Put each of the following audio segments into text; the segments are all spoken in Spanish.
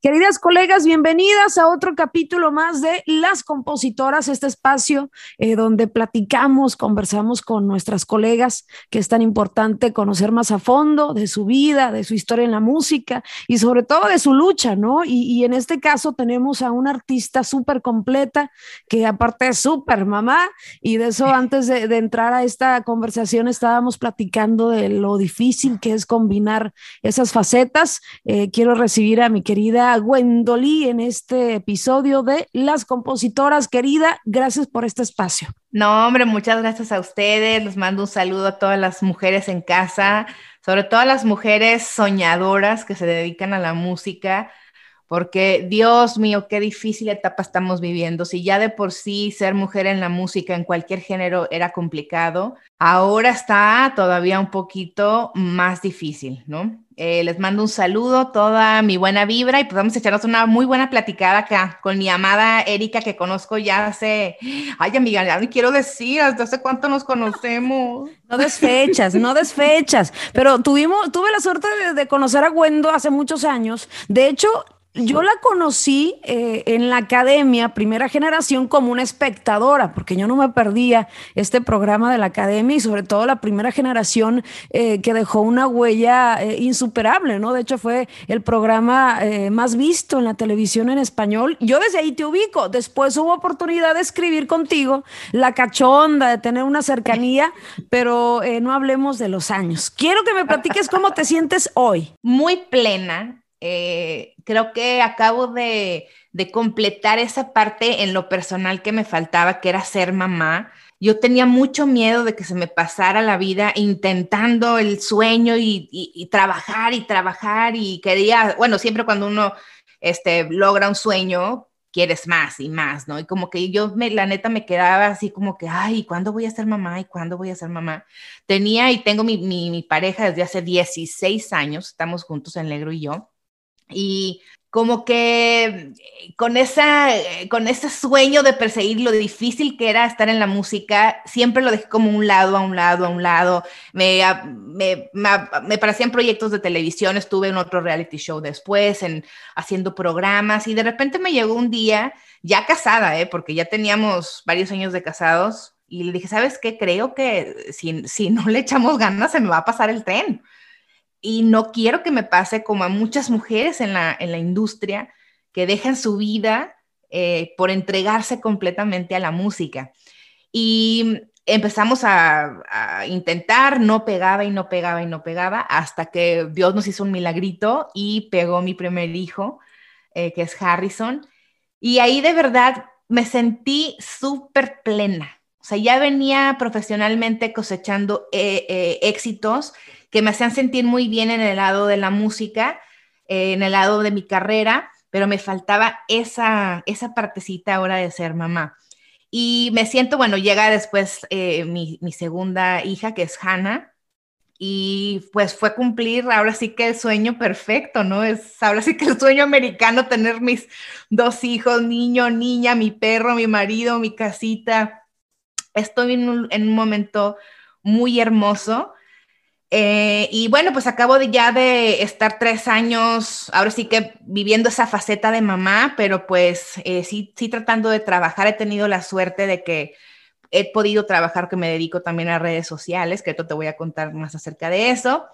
Queridas colegas, bienvenidas a otro capítulo más de Las Compositoras, este espacio eh, donde platicamos, conversamos con nuestras colegas, que es tan importante conocer más a fondo de su vida, de su historia en la música y sobre todo de su lucha, ¿no? Y, en este caso tenemos a una artista súper completa, que aparte es súper mamá, y de eso antes de, entrar a esta conversación estábamos platicando de lo difícil que es combinar esas facetas. Eh, quiero recibir a mi querida Gwendolí en este episodio de Las Compositoras. Querida, gracias por este espacio. No, hombre, muchas gracias a ustedes. Les mando un saludo a todas las mujeres en casa, sobre todo a las mujeres soñadoras que se dedican a la música porque Dios mío, qué difícil etapa estamos viviendo. Si ya de por sí ser mujer en la música, en cualquier género, era complicado, ahora está todavía un poquito más difícil, ¿no? Eh, les mando un saludo, toda mi buena vibra y pues vamos a echarnos una muy buena platicada acá con mi amada Erika que conozco ya hace, ay amiga, ya no quiero decir, ¿hasta hace cuánto nos conocemos? No desfechas, no desfechas, pero tuvimos, tuve la suerte de, de conocer a Gwendo hace muchos años. De hecho, yo la conocí eh, en la academia, primera generación, como una espectadora, porque yo no me perdía este programa de la academia y sobre todo la primera generación eh, que dejó una huella eh, insuperable, ¿no? De hecho, fue el programa más visto en la televisión en español. Yo desde ahí te ubico. Después hubo oportunidad de escribir contigo, la cachonda, de tener una cercanía, pero no hablemos de los años. Quiero que me platiques cómo te sientes hoy. Muy plena eh, creo que acabo de, completar esa parte en lo personal que me faltaba, que era ser mamá. Yo tenía mucho miedo de que se me pasara la vida intentando el sueño y, trabajar y trabajar y quería, bueno, siempre cuando uno este, logra un sueño, quieres más y más, ¿no? Y como que yo, me, la neta, me quedaba así como que, ay, ¿cuándo voy a ser mamá? ¿Y cuándo voy a ser mamá? Tenía y tengo mi, mi, mi pareja desde hace 16 años, estamos juntos en Negro y yo y como que eh, con, esa, eh, con ese sueño de perseguir lo difícil que era estar en la música, siempre lo dejé como un lado, a un lado, a un lado. Me, me, me, parecían proyectos de televisión, estuve en otro reality show después, en, haciendo programas y de repente me llegó un día, ya casada, ¿eh? porque ya teníamos varios años de casados, y le dije, ¿sabes qué? Creo que si, si no le echamos ganas se me va a pasar el tren y no quiero que me pase como a muchas mujeres en la, en la industria que dejan su vida eh, por entregarse completamente a la música. Y empezamos a, intentar, no pegaba y no pegaba y no pegaba, hasta que Dios nos hizo un milagrito y pegó mi primer hijo, eh, que es Harrison. Y ahí de verdad me sentí súper plena. O sea, ya venía profesionalmente cosechando eh, éxitos que me hacían sentir muy bien en el lado de la música, eh, en el lado de mi carrera, pero me faltaba esa, esa partecita ahora de ser mamá. Y me siento, bueno, llega después eh, mi, mi, segunda hija, que es Hannah, y pues fue cumplir ahora sí que el sueño perfecto, ¿no? Es ahora sí que el sueño americano tener mis dos hijos, niño, niña, mi perro, mi marido, mi casita. Estoy en un, en un momento muy hermoso eh, y bueno, pues acabo de ya de estar tres años, ahora sí que viviendo esa faceta de mamá, pero pues eh, sí, sí tratando de trabajar. He tenido la suerte de que he podido trabajar, que me dedico también a redes sociales, que te voy a contar más acerca de eso.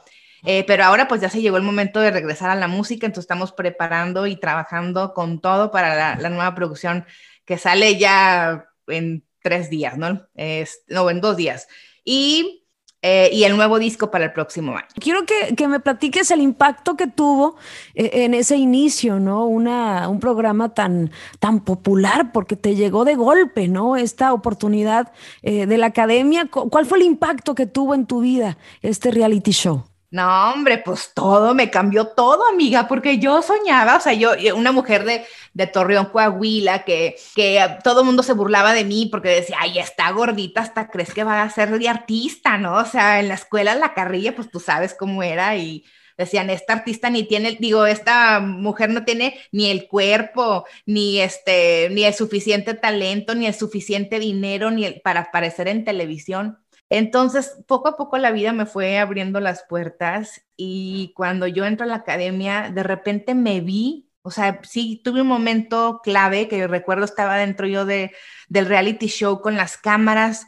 Eh, pero ahora pues ya se llegó el momento de regresar a la música, entonces estamos preparando y trabajando con todo para la, la nueva producción que sale ya en tres días, ¿no? Es, no, en dos días. Y eh, y el nuevo disco para el próximo año. Quiero que, que me platiques el impacto que tuvo eh, en ese inicio, ¿no? Una, un programa tan, tan popular porque te llegó de golpe, ¿no? Esta oportunidad eh, de la academia. ¿Cuál fue el impacto que tuvo en tu vida este reality show? No, hombre, pues todo, me cambió todo, amiga, porque yo soñaba, o sea, yo, una mujer de, de Torreón, Coahuila, que, que todo el mundo se burlaba de mí porque decía, ay, está gordita, hasta crees que va a ser de artista, ¿no? O sea, en la escuela, la carrilla, pues tú sabes cómo era y decían, esta artista ni tiene, digo, esta mujer no tiene ni el cuerpo, ni este, ni el suficiente talento, ni el suficiente dinero, ni para aparecer en televisión. Entonces, poco a poco la vida me fue abriendo las puertas y cuando yo entro a la academia, de repente me vi, o sea, sí, tuve un momento clave que recuerdo estaba dentro yo de, del reality show con las cámaras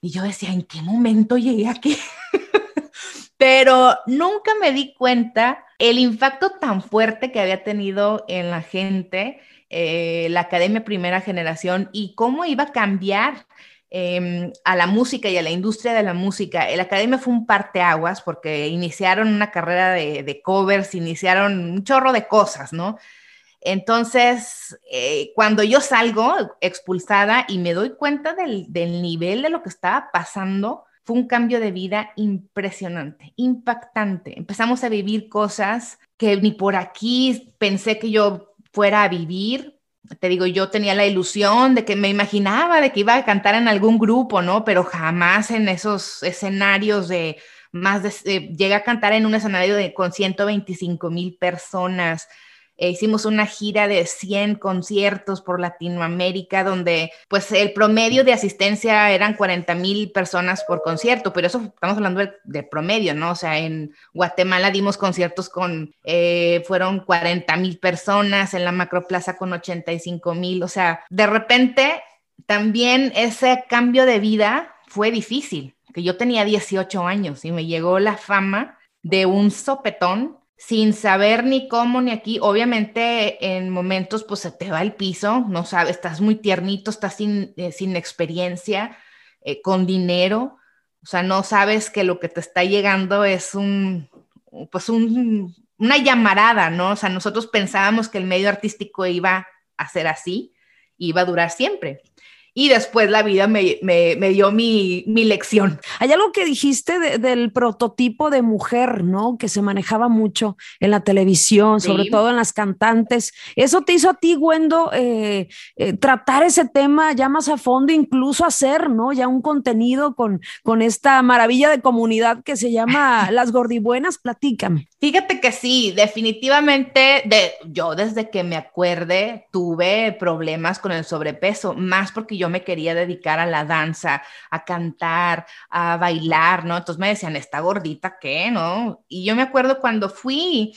y yo decía, ¿en qué momento llegué aquí? Pero nunca me di cuenta el impacto tan fuerte que había tenido en la gente eh, la Academia Primera Generación y cómo iba a cambiar Em, a la música y a la industria de la música. El Academia fue un parteaguas porque iniciaron una carrera de, covers, iniciaron un chorro de cosas, ¿no? Entonces, eh, cuando yo salgo expulsada y me doy cuenta del, del nivel de lo que estaba pasando, fue un cambio de vida impresionante, impactante. Empezamos a vivir cosas que ni por aquí pensé que yo fuera a vivir te digo, yo tenía la ilusión de que me imaginaba de que iba a cantar en algún grupo, ¿no? Pero jamás en esos escenarios de más de, eh, a cantar en un escenario de, con 125 mil personas, e hicimos una gira de 100 conciertos por Latinoamérica, donde pues el promedio de asistencia eran 40 mil personas por concierto, pero eso estamos hablando de, promedio, ¿no? O sea, en Guatemala dimos conciertos con, eh, fueron 40 mil personas, en la Macroplaza con 85 mil, o sea, de repente también ese cambio de vida fue difícil, que yo tenía 18 años y me llegó la fama de un sopetón sin saber ni cómo ni aquí. Obviamente en momentos pues se te va el piso, no sabes, estás muy tiernito, estás sin, eh, sin experiencia, eh, con dinero, o sea, no sabes que lo que te está llegando es un, pues un, una llamarada, ¿no? O sea, nosotros pensábamos que el medio artístico iba a ser así, iba a durar siempre y después la vida me, dio mi, lección. Hay algo que dijiste del prototipo de mujer, ¿no? Que se manejaba mucho en la televisión, sobre todo en las cantantes. ¿Eso te hizo a ti, Wendo, eh, eh, tratar ese tema ya más a fondo, incluso hacer, ¿no? Ya un contenido con, con esta maravilla de comunidad que se llama Las Gordibuenas? Platícame. Fíjate que sí, definitivamente de, yo desde que me acuerde tuve problemas con el sobrepeso, más porque yo me quería dedicar a la danza, a cantar, a bailar, ¿no? Entonces me decían, ¿está gordita qué, no? Y yo me acuerdo cuando fui,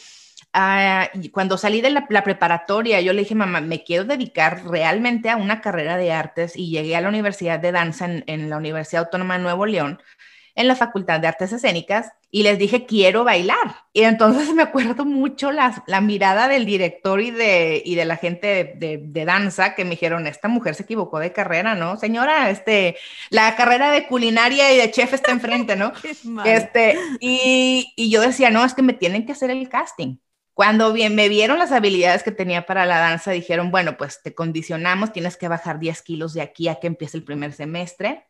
cuando salí de la, preparatoria, yo le dije, mamá, me quiero dedicar realmente a una carrera de artes y llegué a la Universidad de Danza en la Universidad Autónoma de Nuevo León en la Facultad de Artes Escénicas y les dije, quiero bailar. Y entonces me acuerdo mucho la, la mirada del director y de, y de la gente de, de, danza que me dijeron, esta mujer se equivocó de carrera, ¿no? Señora, este, la carrera de culinaria y de chef está enfrente, ¿no? este, y, y yo decía, no, es que me tienen que hacer el casting. Cuando bien, me vieron las habilidades que tenía para la danza, dijeron, bueno, pues te condicionamos, tienes que bajar 10 kilos de aquí a que empiece el primer semestre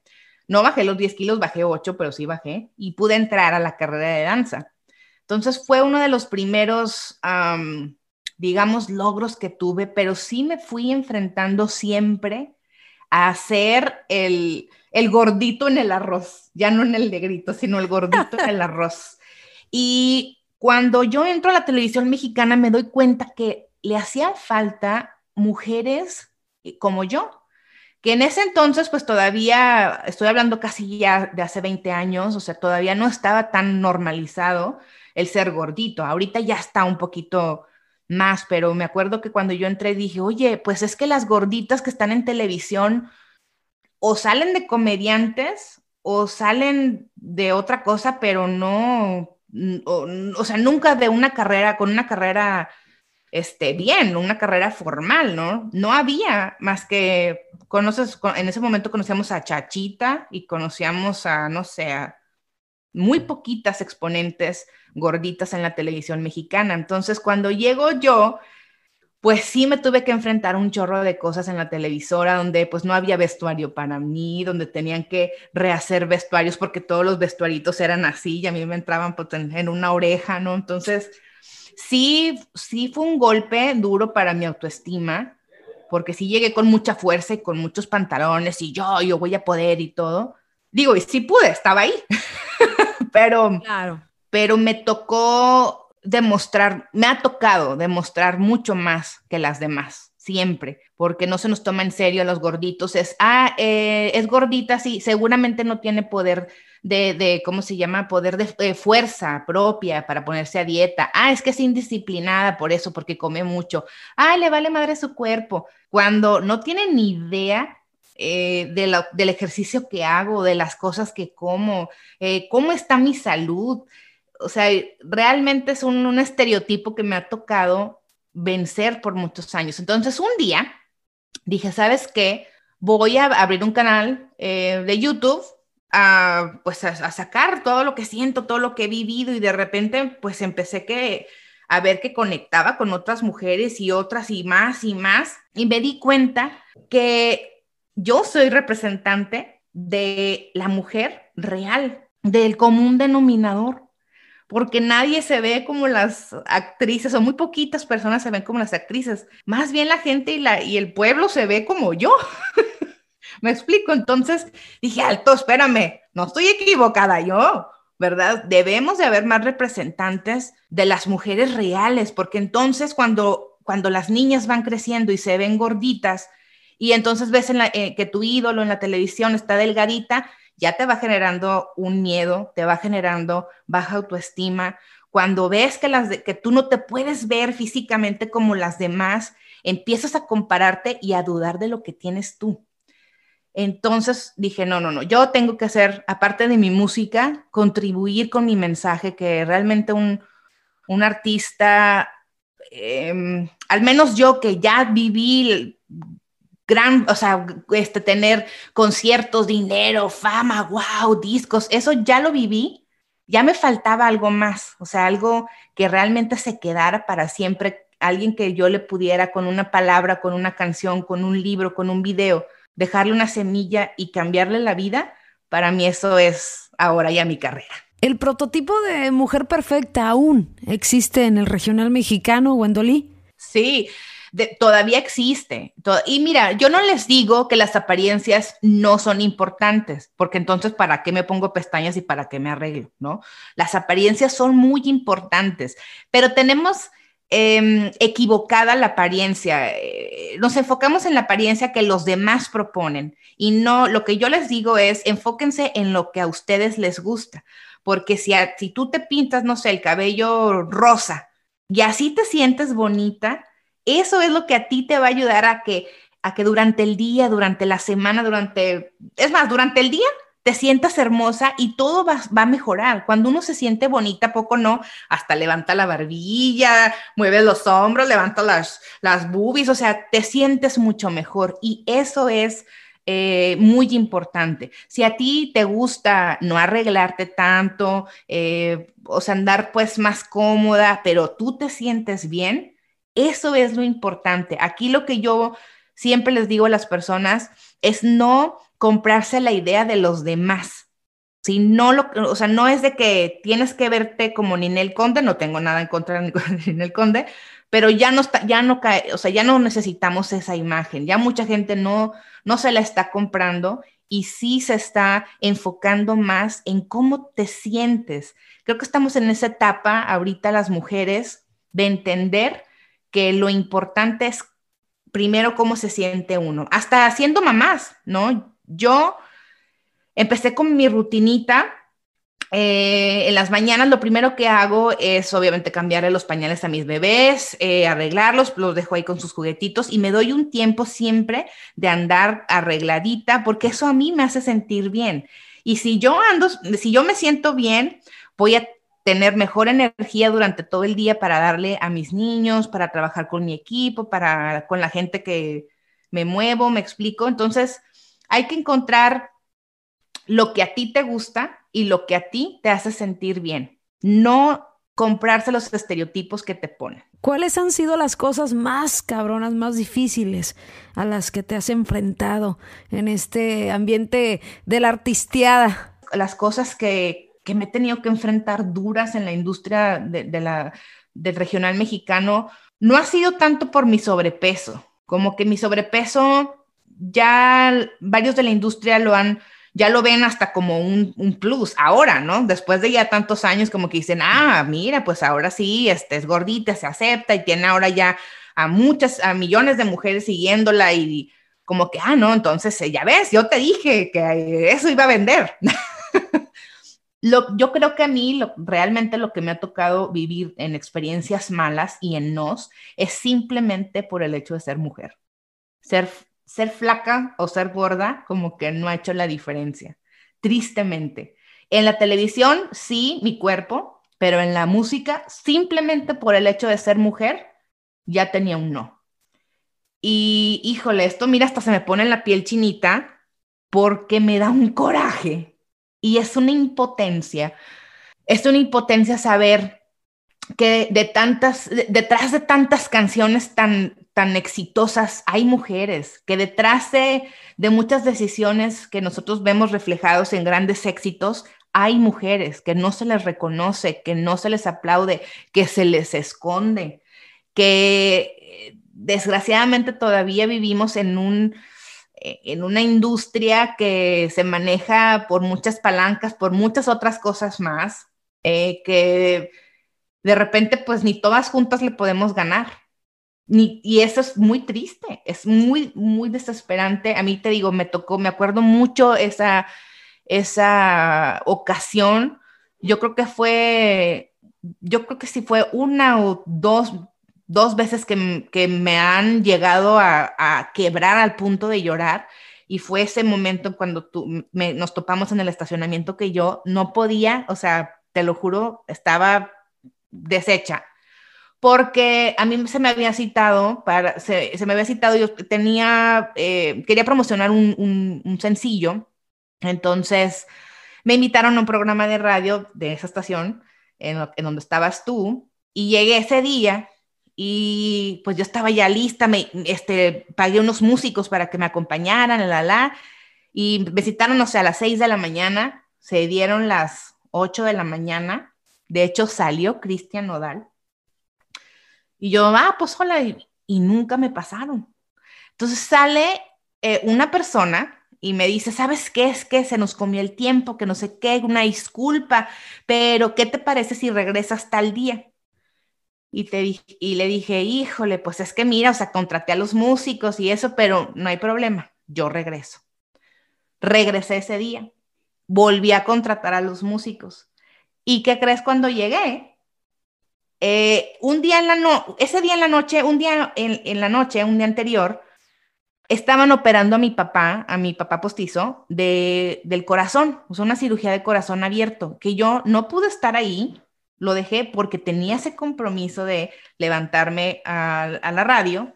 no bajé los 10 kilos, bajé 8, pero sí bajé y pude entrar a la carrera de danza. Entonces fue uno de los primeros, digamos, logros que tuve, pero sí me fui enfrentando siempre a hacer el, el gordito en el arroz, ya no en el negrito, sino el gordito en el arroz. Y cuando yo entro a la televisión mexicana me doy cuenta que le hacían falta mujeres como yo, que en ese entonces pues todavía, estoy hablando casi ya de hace 20 años, o sea, todavía no estaba tan normalizado el ser gordito. Ahorita ya está un poquito más, pero me acuerdo que cuando yo entré dije, oye, pues es que las gorditas que están en televisión o salen de comediantes o salen de otra cosa, pero no, o, o sea, nunca de una carrera, con una carrera este, bien, una carrera formal, ¿no? No había más que, conoces, en ese momento conocíamos a Chachita y conocíamos a, no sé, a muy poquitas exponentes gorditas en la televisión mexicana. Entonces, cuando llego yo, pues sí me tuve que enfrentar un chorro de cosas en la televisora donde pues no había vestuario para mí, donde tenían que rehacer vestuarios porque todos los vestuaritos eran así y a mí me entraban pues, en una oreja, ¿no? Entonces, sí, sí fue un golpe duro para mi autoestima, porque sí llegué con mucha fuerza y con muchos pantalones y yo, yo voy a poder y todo. Digo, y sí pude, estaba ahí, pero, claro. pero me tocó demostrar, me ha tocado demostrar mucho más que las demás, siempre, porque no se nos toma en serio a los gorditos. Es, ah, eh, es gordita, sí, seguramente no tiene poder de, de ¿cómo se llama? Poder de, fuerza propia para ponerse a dieta. Ah, es que es indisciplinada por eso, porque come mucho. Ah, le vale madre su cuerpo. Cuando no tiene ni idea eh, de del ejercicio que hago, de las cosas que como, eh, cómo está mi salud. O sea, realmente es un, estereotipo que me ha tocado vencer por muchos años. Entonces, un día dije, ¿sabes qué? Voy a abrir un canal eh, de YouTube a, pues a, sacar todo lo que siento, todo lo que he vivido y de repente pues empecé que, a ver que conectaba con otras mujeres y otras y más y más y me di cuenta que yo soy representante de la mujer real, del común denominador, porque nadie se ve como las actrices, o muy poquitas personas se ven como las actrices, más bien la gente y, la, y el pueblo se ve como yo. Me explico, entonces dije, alto, espérame, no estoy equivocada yo, ¿verdad? Debemos de haber más representantes de las mujeres reales, porque entonces cuando, cuando las niñas van creciendo y se ven gorditas, y entonces ves eh, que tu ídolo en la televisión está delgadita, ya te va generando un miedo, te va generando baja autoestima. Cuando ves que, las que tú no te puedes ver físicamente como las demás, empiezas a compararte y a dudar de lo que tienes tú. Entonces dije, no, no, no, yo tengo que hacer, aparte de mi música, contribuir con mi mensaje, que realmente un, artista, em, al menos yo que ya viví gran, o sea, este, tener conciertos, dinero, fama, wow, discos, eso ya lo viví, ya me faltaba algo más, o sea, algo que realmente se quedara para siempre, alguien que yo le pudiera con una palabra, con una canción, con un libro, con un video, dejarle una semilla y cambiarle la vida, para mí eso es ahora ya mi carrera. ¿El prototipo de mujer perfecta aún existe en el regional mexicano, Wendolí? Sí, todavía existe. y mira, yo no les digo que las apariencias no son importantes, porque entonces, ¿para qué me pongo pestañas y para qué me arreglo? ¿No? Las apariencias son muy importantes, pero tenemos em, equivocada la apariencia. Eh, nos enfocamos en la apariencia que los demás proponen y no, lo que yo les digo es, enfóquense en lo que a ustedes les gusta, porque si, si tú te pintas, no sé, el cabello rosa y así te sientes bonita, eso es lo que a ti te va a ayudar a que, a que durante el día, durante la semana, durante, es más, durante el día te sientas hermosa y todo va, a mejorar. Cuando uno se siente bonita, poco no, hasta levanta la barbilla, mueve los hombros, levanta las, las boobies, o sea, te sientes mucho mejor y eso es eh, muy importante. Si a ti te gusta no arreglarte tanto, eh, o sea, andar pues más cómoda, pero tú te sientes bien, eso es lo importante. Aquí lo que yo siempre les digo a las personas es no comprarse la idea de los demás. Si no lo, o sea, no es de que tienes que verte como Ninel Conde, no tengo nada en contra de Ninel Conde, pero ya no está, ya no cae, o sea, ya no necesitamos esa imagen. Ya mucha gente no, no se la está comprando y sí se está enfocando más en cómo te sientes. Creo que estamos en esa etapa ahorita las mujeres de entender que lo importante es primero cómo se siente uno, hasta siendo mamás, ¿no? Yo empecé con mi rutinita. Eh, en las mañanas lo primero que hago es obviamente cambiarle los pañales a mis bebés, eh, arreglarlos, los dejo ahí con sus juguetitos y me doy un tiempo siempre de andar arregladita porque eso a mí me hace sentir bien. Y si yo ando, si yo me siento bien, voy a tener mejor energía durante todo el día para darle a mis niños, para trabajar con mi equipo, para con la gente que me muevo, me explico. Entonces, hay que encontrar lo que a ti te gusta y lo que a ti te hace sentir bien. No comprarse los estereotipos que te ponen. ¿Cuáles han sido las cosas más cabronas, más difíciles a las que te has enfrentado en este ambiente de la artisteada? Las cosas que, que me he tenido que enfrentar duras en la industria de, la, del regional mexicano, no ha sido tanto por mi sobrepeso, como que mi sobrepeso ya varios de la industria lo han, ya lo ven hasta como un, un, plus ahora, ¿no? Después de ya tantos años como que dicen, ah, mira, pues ahora sí, este es gordita, se acepta y tiene ahora ya a muchas, a millones de mujeres siguiéndola y como que, ah, no, entonces eh, ya ves, yo te dije que eso iba a vender. yo creo que a mí lo, realmente lo que me ha tocado vivir en experiencias malas y en nos es simplemente por el hecho de ser mujer. Ser ser flaca o ser gorda como que no ha hecho la diferencia, tristemente. En la televisión, sí, mi cuerpo, pero en la música, simplemente por el hecho de ser mujer, ya tenía un no. Y híjole, esto mira, hasta se me pone la piel chinita porque me da un coraje y es una impotencia. Es una impotencia saber que de tantas, detrás de tantas canciones tan, tan exitosas hay mujeres, que detrás de, muchas decisiones que nosotros vemos reflejados en grandes éxitos, hay mujeres que no se les reconoce, que no se les aplaude, que se les esconde, que eh, desgraciadamente todavía vivimos en un en una industria que se maneja por muchas palancas, por muchas otras cosas más, eh, que de repente pues ni todas juntas le podemos ganar y eso es muy triste, es muy, muy desesperante. A mí te digo, me tocó, me acuerdo mucho esa, esa ocasión. Yo creo que fue, yo creo que sí fue una o dos, dos veces que, que me han llegado a, a, quebrar al punto de llorar. Y fue ese momento cuando tú, me, nos topamos en el estacionamiento que yo no podía, o sea, te lo juro, estaba deshecha porque a mí se me había citado, para, se, me había citado, yo tenía, eh, quería promocionar un, sencillo, entonces me invitaron a un programa de radio de esa estación, en, donde estabas tú, y llegué ese día y pues yo estaba ya lista, me, este, pagué unos músicos para que me acompañaran, la, la, y me citaron, o a las 6 de la mañana, se dieron las 8 de la mañana, de hecho salió Cristian Nodal, y yo, ah, pues hola, y, nunca me pasaron. Entonces sale eh, una persona y me dice, ¿sabes qué? Es que se nos comió el tiempo, que no sé qué, una disculpa, pero ¿qué te parece si regresas tal día? Y, te y le dije, híjole, pues es que mira, o sea, contraté a los músicos y eso, pero no hay problema, yo regreso. Regresé ese día, volví a contratar a los músicos. ¿Y qué crees cuando llegué? Eh, un día en la no ese día en la noche, un día en, la noche, un día anterior, estaban operando a mi papá, a mi papá postizo, de, del corazón, o una cirugía de corazón abierto, que yo no pude estar ahí, lo dejé porque tenía ese compromiso de levantarme a, la radio.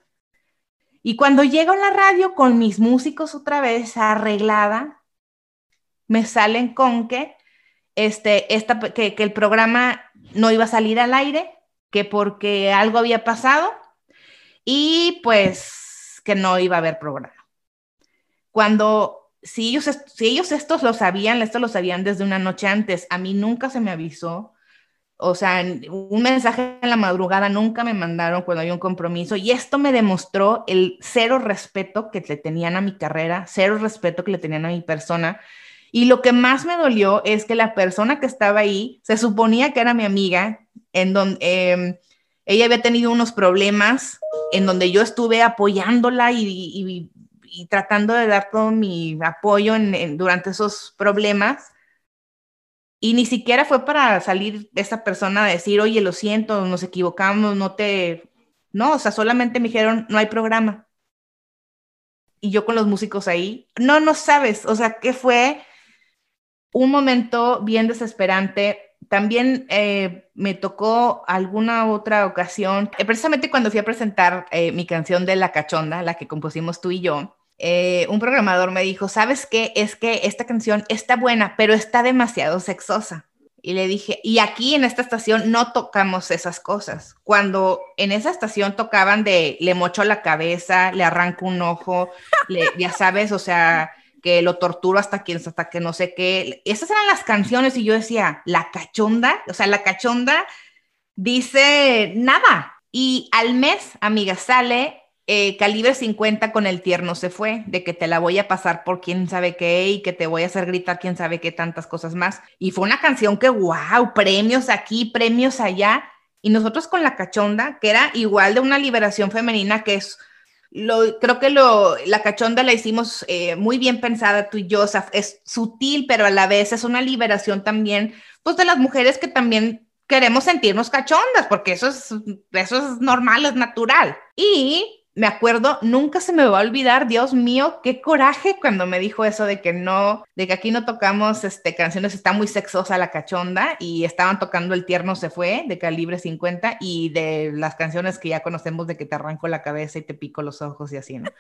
Y cuando llego a la radio con mis músicos otra vez arreglada, me salen con que, este, esta, que, que el programa no iba a salir al aire que porque algo había pasado y pues que no iba a haber programa. Cuando, si ellos, si ellos estos lo sabían, esto lo sabían desde una noche antes, a mí nunca se me avisó, o sea, un mensaje en la madrugada nunca me mandaron cuando había un compromiso y esto me demostró el cero respeto que le tenían a mi carrera, cero respeto que le tenían a mi persona. Y lo que más me dolió es que la persona que estaba ahí se suponía que era mi amiga, en donde em, ella había tenido unos problemas, en donde yo estuve apoyándola y, tratando de dar todo mi apoyo durante esos problemas. Y ni siquiera fue para salir esa persona a decir, oye, lo siento, nos equivocamos, no te... No, o sea, solamente me dijeron, no hay programa. Y yo con los músicos ahí, no, no sabes, o sea, que fue un momento bien desesperante. También eh, me tocó alguna otra ocasión, eh, precisamente cuando fui a presentar eh, mi canción de La Cachonda, la que compusimos tú y yo, un programador me dijo, ¿sabes qué? Es que esta canción está buena, pero está demasiado sexosa. Y le dije, y aquí en esta estación no tocamos esas cosas. Cuando en esa estación tocaban de le mocho la cabeza, le arranco un ojo, ya sabes, o sea, que lo torturo hasta que, hasta que no sé qué. Esas eran las canciones y yo decía, la cachonda, o sea, la cachonda dice nada. Y al mes, amiga, sale eh, calibre 50 con el tierno se fue, de que te la voy a pasar por quién sabe qué y que te voy a hacer gritar quién sabe qué tantas cosas más. Y fue una canción que, wow, premios aquí, premios allá. Y nosotros con la cachonda, que era igual de una liberación femenina, que es, lo, creo que lo, la cachonda la hicimos eh, muy bien pensada tú y yo, o sea, es sutil, pero a la vez es una liberación también, pues de las mujeres que también queremos sentirnos cachondas, porque eso es, eso es normal, es natural. Y me acuerdo, nunca se me va a olvidar, Dios mío, qué coraje cuando me dijo eso de que no, de que aquí no tocamos este, canciones, está muy sexosa la cachonda y estaban tocando El tierno se fue de calibre 50 y de las canciones que ya conocemos de que te arranco la cabeza y te pico los ojos y así, ¿no?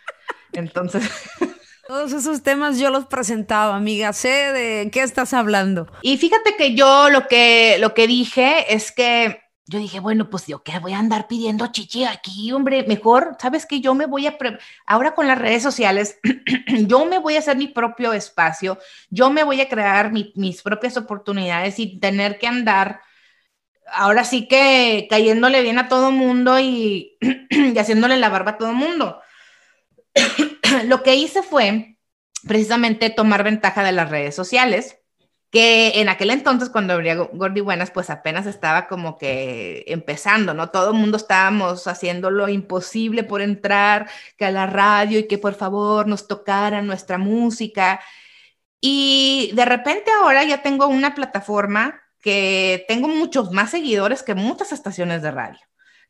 Entonces... Todos esos temas yo los presentaba, amiga. Sé de qué estás hablando. Y fíjate que yo lo que, lo que dije es que yo dije, bueno, pues yo qué voy a andar pidiendo chichi aquí, hombre, mejor, ¿sabes que Yo me voy a, ahora con las redes sociales, yo me voy a hacer mi propio espacio, yo me voy a crear mis propias oportunidades y tener que andar, ahora sí que cayéndole bien a todo mundo y, y haciéndole la barba a todo mundo. Lo que hice fue precisamente tomar ventaja de las redes sociales que en aquel entonces cuando abría Gordi Buenas, pues apenas estaba como que empezando, ¿no? Todo el mundo estábamos haciendo lo imposible por entrar, que a la radio y que por favor nos tocara nuestra música. Y de repente ahora ya tengo una plataforma que tengo muchos más seguidores que muchas estaciones de radio.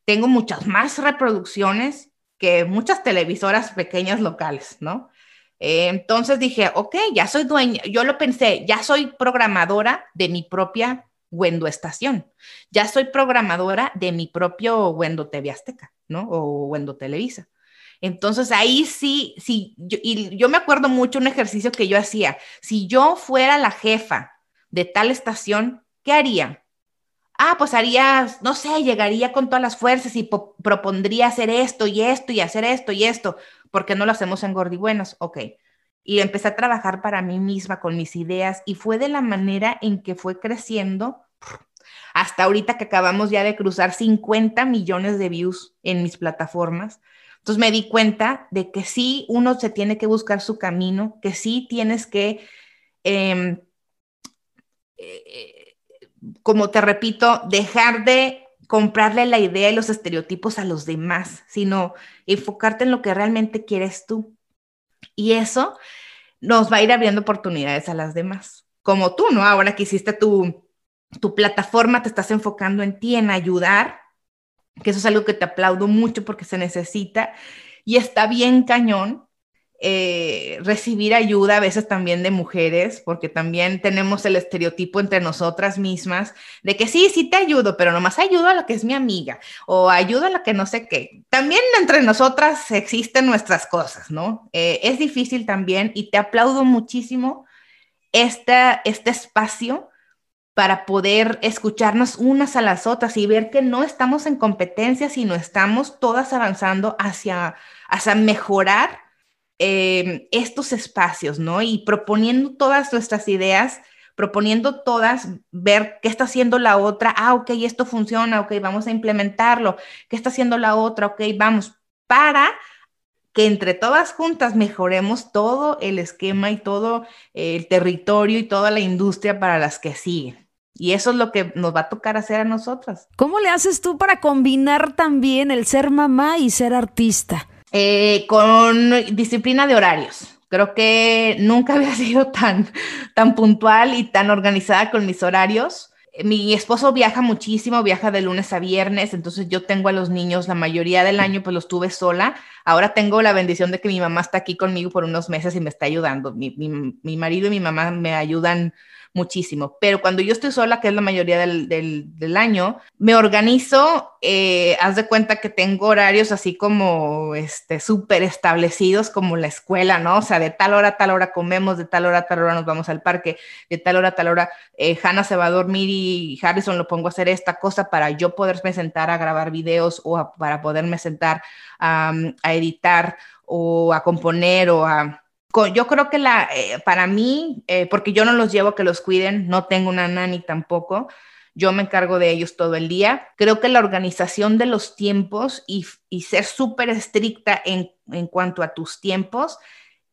Tengo muchas más reproducciones que muchas televisoras pequeñas locales, ¿no? Eh, entonces dije, ok, ya soy dueña, yo lo pensé, ya soy programadora de mi propia Wendo Estación, ya soy programadora de mi propio Wendo TV Azteca, ¿no? O Wendo Televisa. Entonces ahí sí, sí, y yo me acuerdo mucho un ejercicio que yo hacía, si yo fuera la jefa de tal estación, ¿qué haría? Ah, pues haría, no sé, llegaría con todas las fuerzas y propondría hacer esto y esto y hacer esto y esto. ¿Por qué no lo hacemos en Gordibuenas? Ok. Y empecé a trabajar para mí misma con mis ideas y fue de la manera en que fue creciendo hasta ahorita que acabamos ya de cruzar 50 millones de views en mis plataformas. Entonces me di cuenta de que sí, uno se tiene que buscar su camino, que sí tienes que, em, eh, como te repito, dejar de comprarle la idea y los estereotipos a los demás, sino enfocarte en lo que realmente quieres tú. Y eso nos va a ir abriendo oportunidades a las demás. Como tú, ¿no? Ahora que hiciste tu, tu plataforma, te estás enfocando en ti, en ayudar, que eso es algo que te aplaudo mucho porque se necesita y está bien cañón eh, recibir ayuda a veces también de mujeres, porque también tenemos el estereotipo entre nosotras mismas de que sí, sí te ayudo, pero nomás ayudo a la que es mi amiga o ayudo a la que no sé qué. También entre nosotras existen nuestras cosas, ¿no? Eh, es difícil también y te aplaudo muchísimo este, espacio para poder escucharnos unas a las otras y ver que no estamos en competencia, sino estamos todas avanzando hacia, hacia mejorar Em, estos espacios, ¿no? Y proponiendo todas nuestras ideas, proponiendo todas, ver qué está haciendo la otra, ah, ok, esto funciona, ok, vamos a implementarlo, qué está haciendo la otra, ok, vamos, para que entre todas juntas mejoremos todo el esquema y todo el territorio y toda la industria para las que siguen. Y eso es lo que nos va a tocar hacer a nosotras. ¿Cómo le haces tú para combinar también el ser mamá y ser artista? Eh, con disciplina de horarios. Creo que nunca había sido tan, tan puntual y tan organizada con mis horarios. Mi esposo viaja muchísimo, viaja de lunes a viernes, entonces yo tengo a los niños la mayoría del año, pues los tuve sola. Ahora tengo la bendición de que mi mamá está aquí conmigo por unos meses y me está ayudando. Mi, mi marido y mi mamá me ayudan muchísimo. Pero cuando yo estoy sola, que es la mayoría del, del, año, me organizo, eh, haz de cuenta que tengo horarios así como este súper establecidos como la escuela, ¿no? O sea, de tal hora a tal hora comemos, de tal hora a tal hora nos vamos al parque, de tal hora a tal hora eh, Hannah se va a dormir y Harrison lo pongo a hacer esta cosa para yo poderme sentar a grabar videos o para poderme sentar a editar o a componer o a yo creo que la, eh, para mí, eh, porque yo no los llevo a que los cuiden, no tengo una nani tampoco, yo me encargo de ellos todo el día. Creo que la organización de los tiempos y, ser súper estricta en, en cuanto a tus tiempos,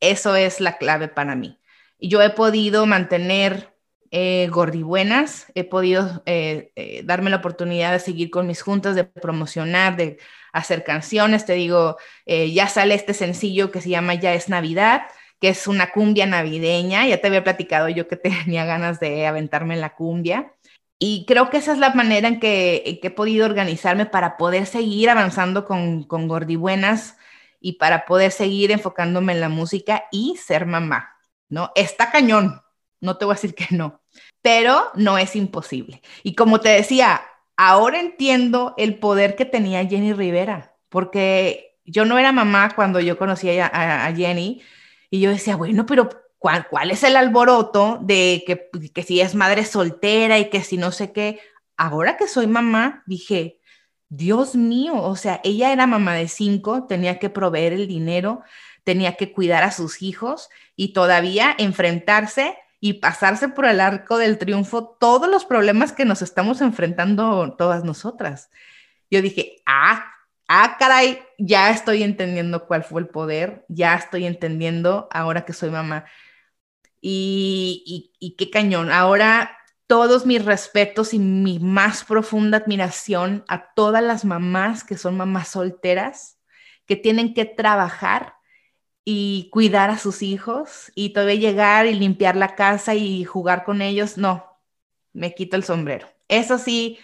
eso es la clave para mí. Yo he podido mantener eh, gordibuenas, he podido eh, eh, darme la oportunidad de seguir con mis juntas, de promocionar, de hacer canciones. Te digo, eh, ya sale este sencillo que se llama Ya es Navidad que es una cumbia navideña. Ya te había platicado yo que tenía ganas de aventarme en la cumbia. Y creo que esa es la manera en que, he podido organizarme para poder seguir avanzando con, con Gordibuenas y para poder seguir enfocándome en la música y ser mamá, ¿no? Está cañón, no te voy a decir que no, pero no es imposible. Y como te decía, ahora entiendo el poder que tenía Jenny Rivera, porque yo no era mamá cuando yo conocí a, a Jenny, y yo decía, bueno, pero ¿cuál, cuál es el alboroto de que, que si es madre soltera y que si no sé qué? Ahora que soy mamá, dije, Dios mío, o sea, ella era mamá de cinco, tenía que proveer el dinero, tenía que cuidar a sus hijos y todavía enfrentarse y pasarse por el arco del triunfo todos los problemas que nos estamos enfrentando todas nosotras. Yo dije, ah, ah, caray, ya estoy entendiendo cuál fue el poder, ya estoy entendiendo ahora que soy mamá. Y, y, qué cañón. Ahora todos mis respetos y mi más profunda admiración a todas las mamás que son mamás solteras, que tienen que trabajar y cuidar a sus hijos y todavía llegar y limpiar la casa y jugar con ellos. No, me quito el sombrero. Eso sí,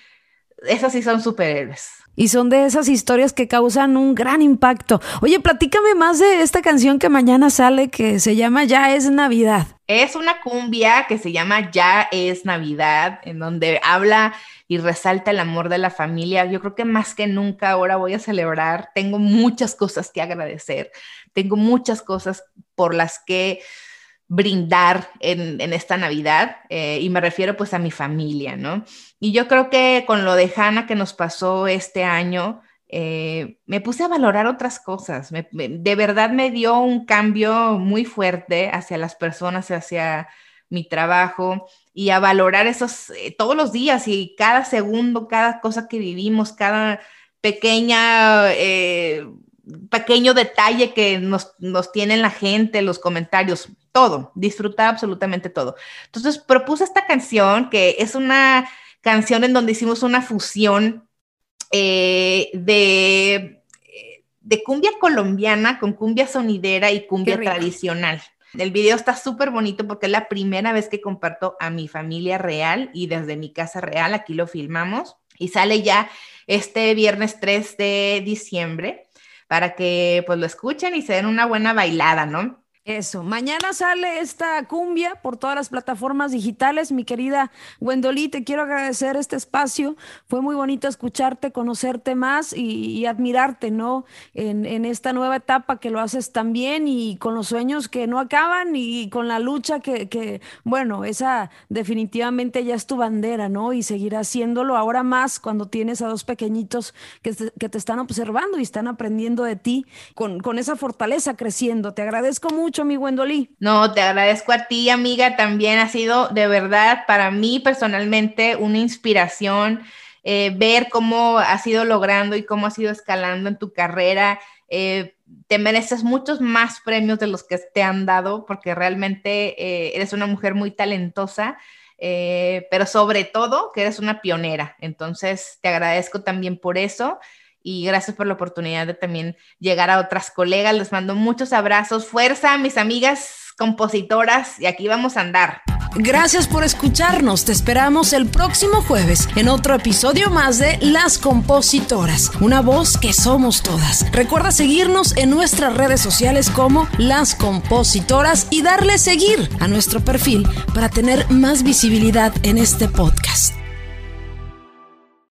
esos sí son superhéroes. Y son de esas historias que causan un gran impacto. Oye, platícame más de esta canción que mañana sale que se llama Ya es Navidad. Es una cumbia que se llama Ya es Navidad, en donde habla y resalta el amor de la familia. Yo creo que más que nunca ahora voy a celebrar. Tengo muchas cosas que agradecer. Tengo muchas cosas por las que brindar en, esta Navidad eh, y me refiero pues a mi familia, ¿no? Y yo creo que con lo de Hannah que nos pasó este año, eh, me puse a valorar otras cosas. de verdad me dio un cambio muy fuerte hacia las personas, hacia mi trabajo y a valorar esos eh, todos los días y cada segundo, cada cosa que vivimos, cada pequeña pequeño detalle que nos, nos tiene la gente, los comentarios, todo, disfrutar absolutamente todo. Entonces propuse esta canción, que es una canción en donde hicimos una fusión eh, de, de cumbia colombiana con cumbia sonidera y cumbia tradicional. El video está súper bonito porque es la primera vez que comparto a mi familia real y desde mi casa real, aquí lo filmamos y sale ya este viernes 3 de diciembre para que pues lo escuchen y se den una buena bailada, ¿no? Eso, mañana sale esta cumbia por todas las plataformas digitales. Mi querida Gwendolí, te quiero agradecer este espacio. Fue muy bonito escucharte, conocerte más y, admirarte, ¿no? En, esta nueva etapa que lo haces tan bien y con los sueños que no acaban y con la lucha que, bueno, esa definitivamente ya es tu bandera, ¿no? Y seguirá haciéndolo ahora más cuando tienes a dos pequeñitos que te, están observando y están aprendiendo de ti con esa fortaleza creciendo. Te agradezco mucho mi Wendolí. No, te agradezco a ti, amiga. También ha sido de verdad para mí personalmente una inspiración eh, ver cómo has ido logrando y cómo has ido escalando en tu carrera. Eh, te mereces muchos más premios de los que te han dado porque realmente eh, eres una mujer muy talentosa. pero sobre todo que eres una pionera. Entonces, te agradezco también por eso y gracias por la oportunidad de también llegar a otras colegas. Les mando muchos abrazos, fuerza, mis amigas compositoras, y aquí vamos a andar. Gracias por escucharnos. Te esperamos el próximo jueves en otro episodio más de Las Compositoras, una voz que somos todas. Recuerda seguirnos en nuestras redes sociales como Las Compositoras y darle seguir a nuestro perfil para tener más visibilidad en este podcast.